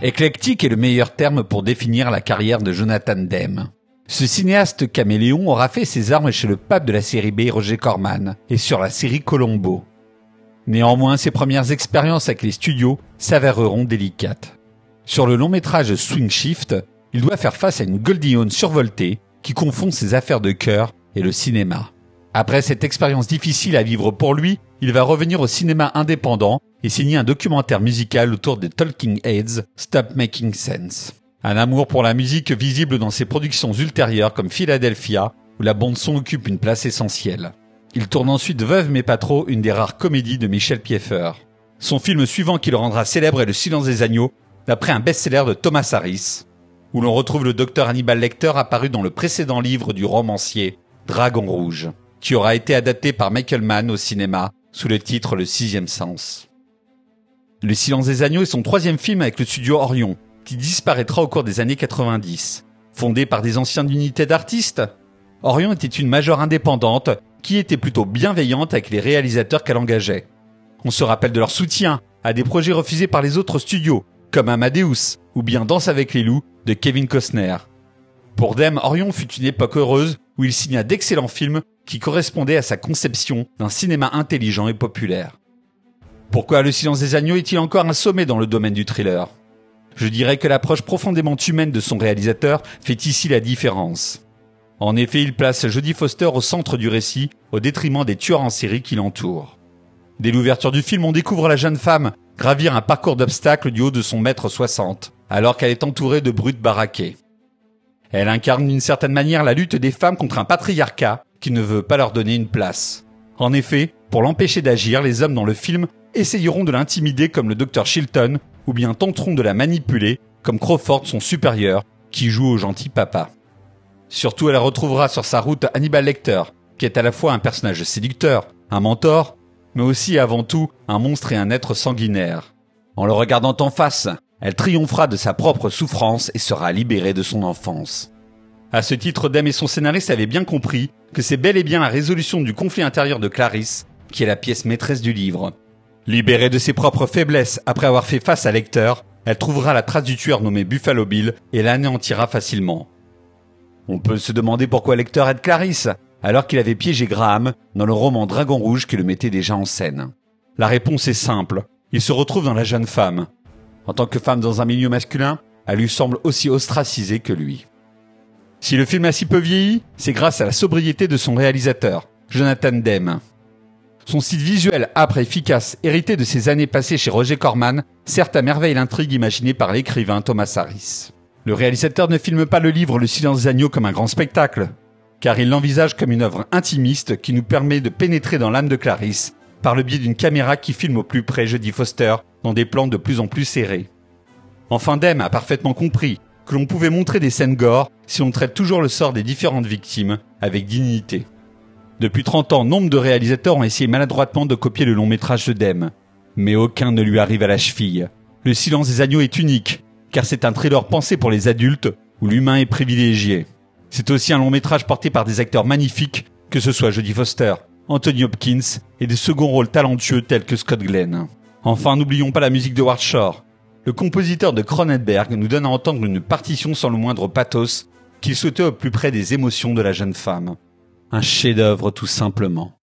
Éclectique est le meilleur terme pour définir la carrière de Jonathan Demme. Ce cinéaste caméléon aura fait ses armes chez le pape de la série B Roger Corman et sur la série Colombo. Néanmoins, ses premières expériences avec les studios s'avéreront délicates. Sur le long métrage Swing Shift, il doit faire face à une Goldie survoltée qui confond ses affaires de cœur et le cinéma. Après cette expérience difficile à vivre pour lui, il va revenir au cinéma indépendant et signer un documentaire musical autour des Talking Heads, Stop Making Sense. Un amour pour la musique visible dans ses productions ultérieures comme Philadelphia, où la bande-son occupe une place essentielle. Il tourne ensuite Veuve mais pas trop, une des rares comédies de Michel Pieffer. Son film suivant qui le rendra célèbre est Le silence des agneaux, d'après un best-seller de Thomas Harris, où l'on retrouve le docteur Hannibal Lecter apparu dans le précédent livre du romancier Dragon Rouge, qui aura été adapté par Michael Mann au cinéma sous le titre Le sixième sens. Le silence des agneaux est son troisième film avec le studio Orion, qui disparaîtra au cours des années 90. Fondé par des anciennes unités d'artistes, Orion était une major indépendante qui était plutôt bienveillante avec les réalisateurs qu'elle engageait. On se rappelle de leur soutien à des projets refusés par les autres studios, comme Amadeus ou bien Danse avec les loups de Kevin Costner. Pour Dem, Orion fut une époque heureuse où il signa d'excellents films qui correspondaient à sa conception d'un cinéma intelligent et populaire. Pourquoi Le silence des agneaux est-il encore un sommet dans le domaine du thriller? Je dirais que l'approche profondément humaine de son réalisateur fait ici la différence. En effet, il place Jodie Foster au centre du récit, au détriment des tueurs en série qui l'entourent. Dès l'ouverture du film, on découvre la jeune femme gravir un parcours d'obstacles du haut de son mètre 60, alors qu'elle est entourée de brutes baraquées. Elle incarne d'une certaine manière la lutte des femmes contre un patriarcat qui ne veut pas leur donner une place. En effet, pour l'empêcher d'agir, les hommes dans le film essayeront de l'intimider comme le docteur Shilton, ou bien tenteront de la manipuler comme Crawford son supérieur, qui joue au gentil papa. Surtout, elle retrouvera sur sa route Hannibal Lecter, qui est à la fois un personnage séducteur, un mentor, mais aussi avant tout un monstre et un être sanguinaire. En le regardant en face, elle triomphera de sa propre souffrance et sera libérée de son enfance. À ce titre, Dame et son scénariste avaient bien compris que c'est bel et bien la résolution du conflit intérieur de Clarisse qui est la pièce maîtresse du livre. Libérée de ses propres faiblesses après avoir fait face à Lecter, elle trouvera la trace du tueur nommé Buffalo Bill et l'anéantira facilement. On peut se demander pourquoi Lecter aide Clarisse, alors qu'il avait piégé Graham dans le roman Dragon Rouge qui le mettait déjà en scène. La réponse est simple. Il se retrouve dans la jeune femme. En tant que femme dans un milieu masculin, elle lui semble aussi ostracisée que lui. Si le film a si peu vieilli, c'est grâce à la sobriété de son réalisateur, Jonathan Demme. Son style visuel âpre et efficace, hérité de ses années passées chez Roger Corman, sert à merveille l'intrigue imaginée par l'écrivain Thomas Harris. Le réalisateur ne filme pas le livre Le silence des agneaux comme un grand spectacle, car il l'envisage comme une œuvre intimiste qui nous permet de pénétrer dans l'âme de Clarisse par le biais d'une caméra qui filme au plus près Jodie Foster dans des plans de plus en plus serrés. Enfin, Dem a parfaitement compris que l'on pouvait montrer des scènes gore si on traite toujours le sort des différentes victimes avec dignité. Depuis 30 ans, nombre de réalisateurs ont essayé maladroitement de copier le long métrage de Dem. Mais aucun ne lui arrive à la cheville. Le silence des agneaux est unique, car c'est un thriller pensé pour les adultes, où l'humain est privilégié. C'est aussi un long métrage porté par des acteurs magnifiques, que ce soit Jodie Foster, Anthony Hopkins, et des seconds rôles talentueux tels que Scott Glenn. Enfin, n'oublions pas la musique de Ward Shore. Le compositeur de Cronenberg nous donne à entendre une partition sans le moindre pathos, qu'il souhaitait au plus près des émotions de la jeune femme. Un chef-d'œuvre tout simplement.